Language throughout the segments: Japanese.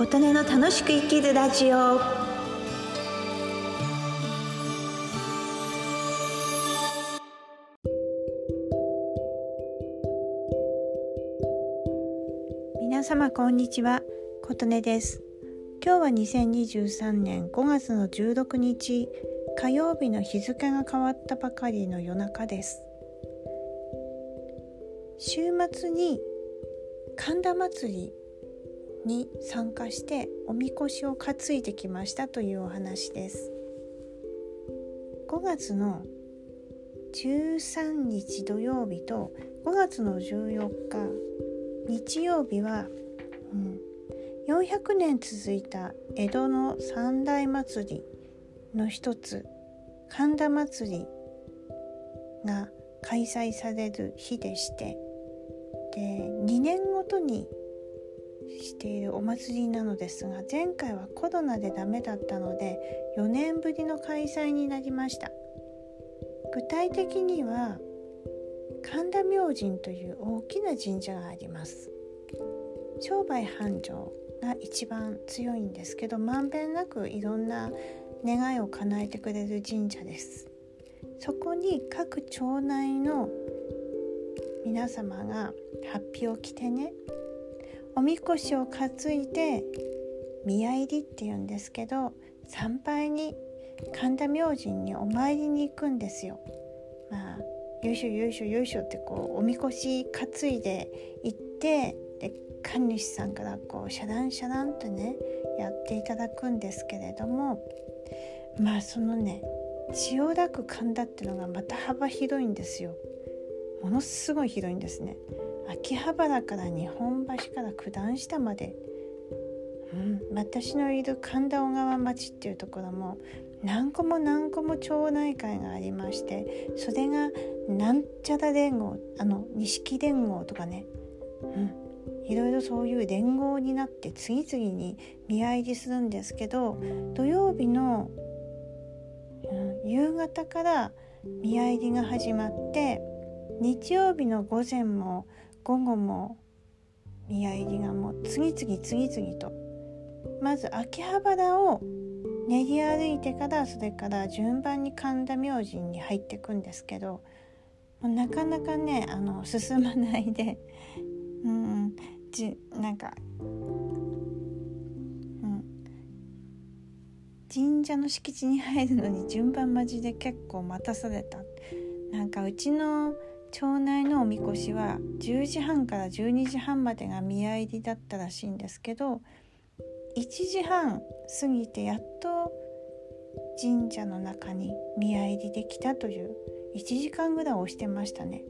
琴音の楽しく生きるラジオ。皆様こんにちは。琴音です。今日は2023年5月の16日火曜日の日付が変わったばかりの夜中です。週末に神田祭りに参加しておみこしを担いできましたというお話です。5月の13日土曜日と5月の14日日曜日は、うん、400年続いた江戸の三大祭りの一つ神田祭りが開催される日でしてで2年ごとにしているお祭りなのですが前回はコロナでダメだったので4年ぶりの開催になりました。具体的には神田明神という大きな神社があります。商売繁盛が一番強いんですけどまんべんなくいろんな願いを叶えてくれる神社です。そこに各町内の皆様がハッピーを着てねおみこしを担いで宮入りっていうんですけど参拝に神田明神にお参りに行くんですよ。まあよいしょよいしょよいしょってこうおみこし担いで行ってで神主さんからこうシャランシャランとねやっていただくんですけれどもまあそのね千代田区神田っていうのがまた幅広いんですよ。ものすごい広いんですね。秋葉原から日本橋から九段下まで、うん、私のいる神田小川町っていうところも何個も何個も町内会がありましてそれがなんちゃら連合あの錦連合とかね、うん、いろいろそういう連合になって次々に見合いりするんですけど土曜日の、うん、夕方から見合いりが始まって日曜日の午前も午後も宮入りがもう次々次々と。まず秋葉原を練り歩いてからそれから順番に神田明神に入っていくんですけどなかなかねあの進まないで。うんじなんか、うん、神社の敷地に入るのに順番待ちで結構待たされた。なんかうちの町内のおみこしは10時半から12時半までが宮入りだったらしいんですけど1時半過ぎてやっと神社の中に宮入りできたという1時間ぐらい押してましたね。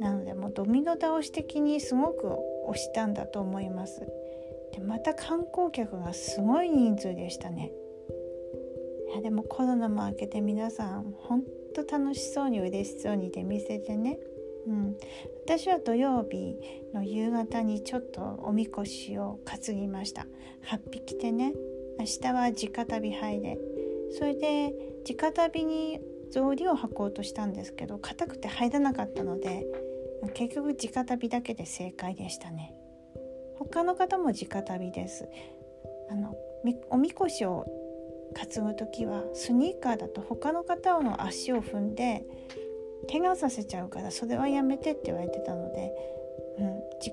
なのでもうドミノ倒し的にすごく押したんだと思います。でまた観光客がすごい人数でしたね。いやでもコロナも明けて皆さん本当楽しそうに嬉しそうに出店でね。うん、私は土曜日の夕方にちょっとおみこしを担ぎました。8匹でね。明日は直旅杯でそれで直旅に草履を履こうとしたんですけど硬くて入らなかったので結局直旅だけで正解でしたね。他の方も直旅です。あのおみこしを担ぐ時はスニーカーだと他の方の足を踏んで怪我させちゃうからそれはやめてって言われてたので、うん、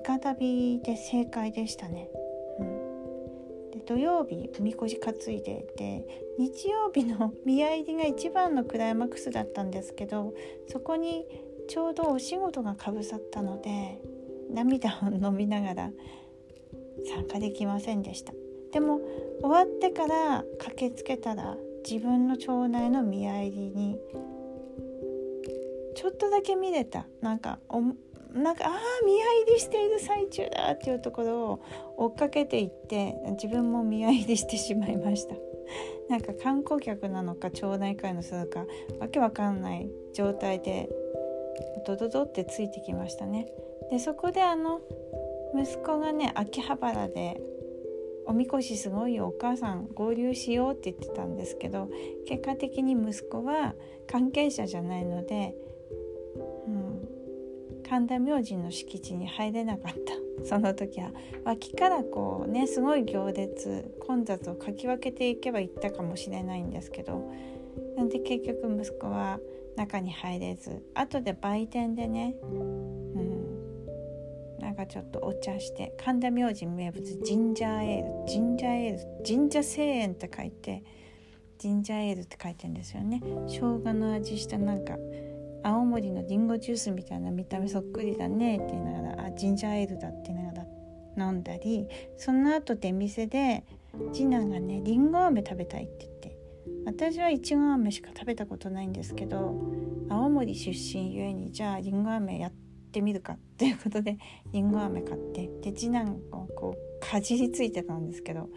直旅で正解でしたね。うん、で土曜日みこし担いでで日曜日の宮入りが一番のクライマックスだったんですけどそこにちょうどお仕事がかぶさったので涙を飲みながら参加できませんでしたでも終わってから駆けつけたら自分の町内の宮入りにちょっとだけ見れた。なんかおなんかああ見合いりしている最中だっていうところを追っかけていって自分も見合いりしてしまいましたなんか観光客なのか町内会の人なのかわけわかんない状態でドドドってついてきましたね。でそこであの息子がね秋葉原でおみこしすごいよお母さん合流しようって言ってたんですけど結果的に息子は関係者じゃないのでうん神田明神の敷地に入れなかった。その時は脇からこうねすごい行列混雑をかき分けていけば行ったかもしれないんですけどなんで結局息子は中に入れず後で売店でね、ちょっとお茶して神田明神名物ジンジャーエールジンジャーエールジンジャー製塩って書いてジンジャーエールって書いてんですよね。生姜の味したなんか青森のりんごジュースみたいな見た目そっくりだねって言いながらあジンジャーエールだって言いながら飲んだりその後出店で次男がねりんご飴食べたいって言って私はいちご飴しか食べたことないんですけど青森出身ゆえにじゃありんご飴やっててみるかっていうことでりんご飴買ってで次男をこうかじりついてたんですけど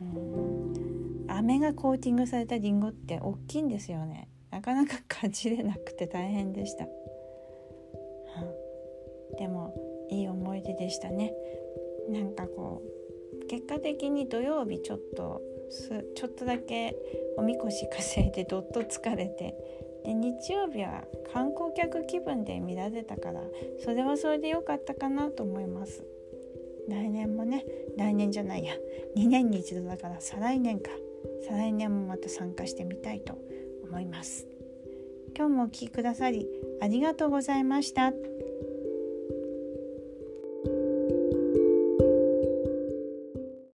うん飴がコーティングされたりんごって大きいんですよね。なかなかかじれなくて大変でした、うん、でもいい思い出でしたね。なんかこう結果的に土曜日ちょっとちょっとだけおみこし稼いでどっと疲れてで日曜日は観光客気分で見られたからそれはそれで良かったかなと思います。来年もね来年じゃないや2年に一度だから再来年か。再来年もまた参加してみたいと思います。今日もお聴きくださりありがとうございました。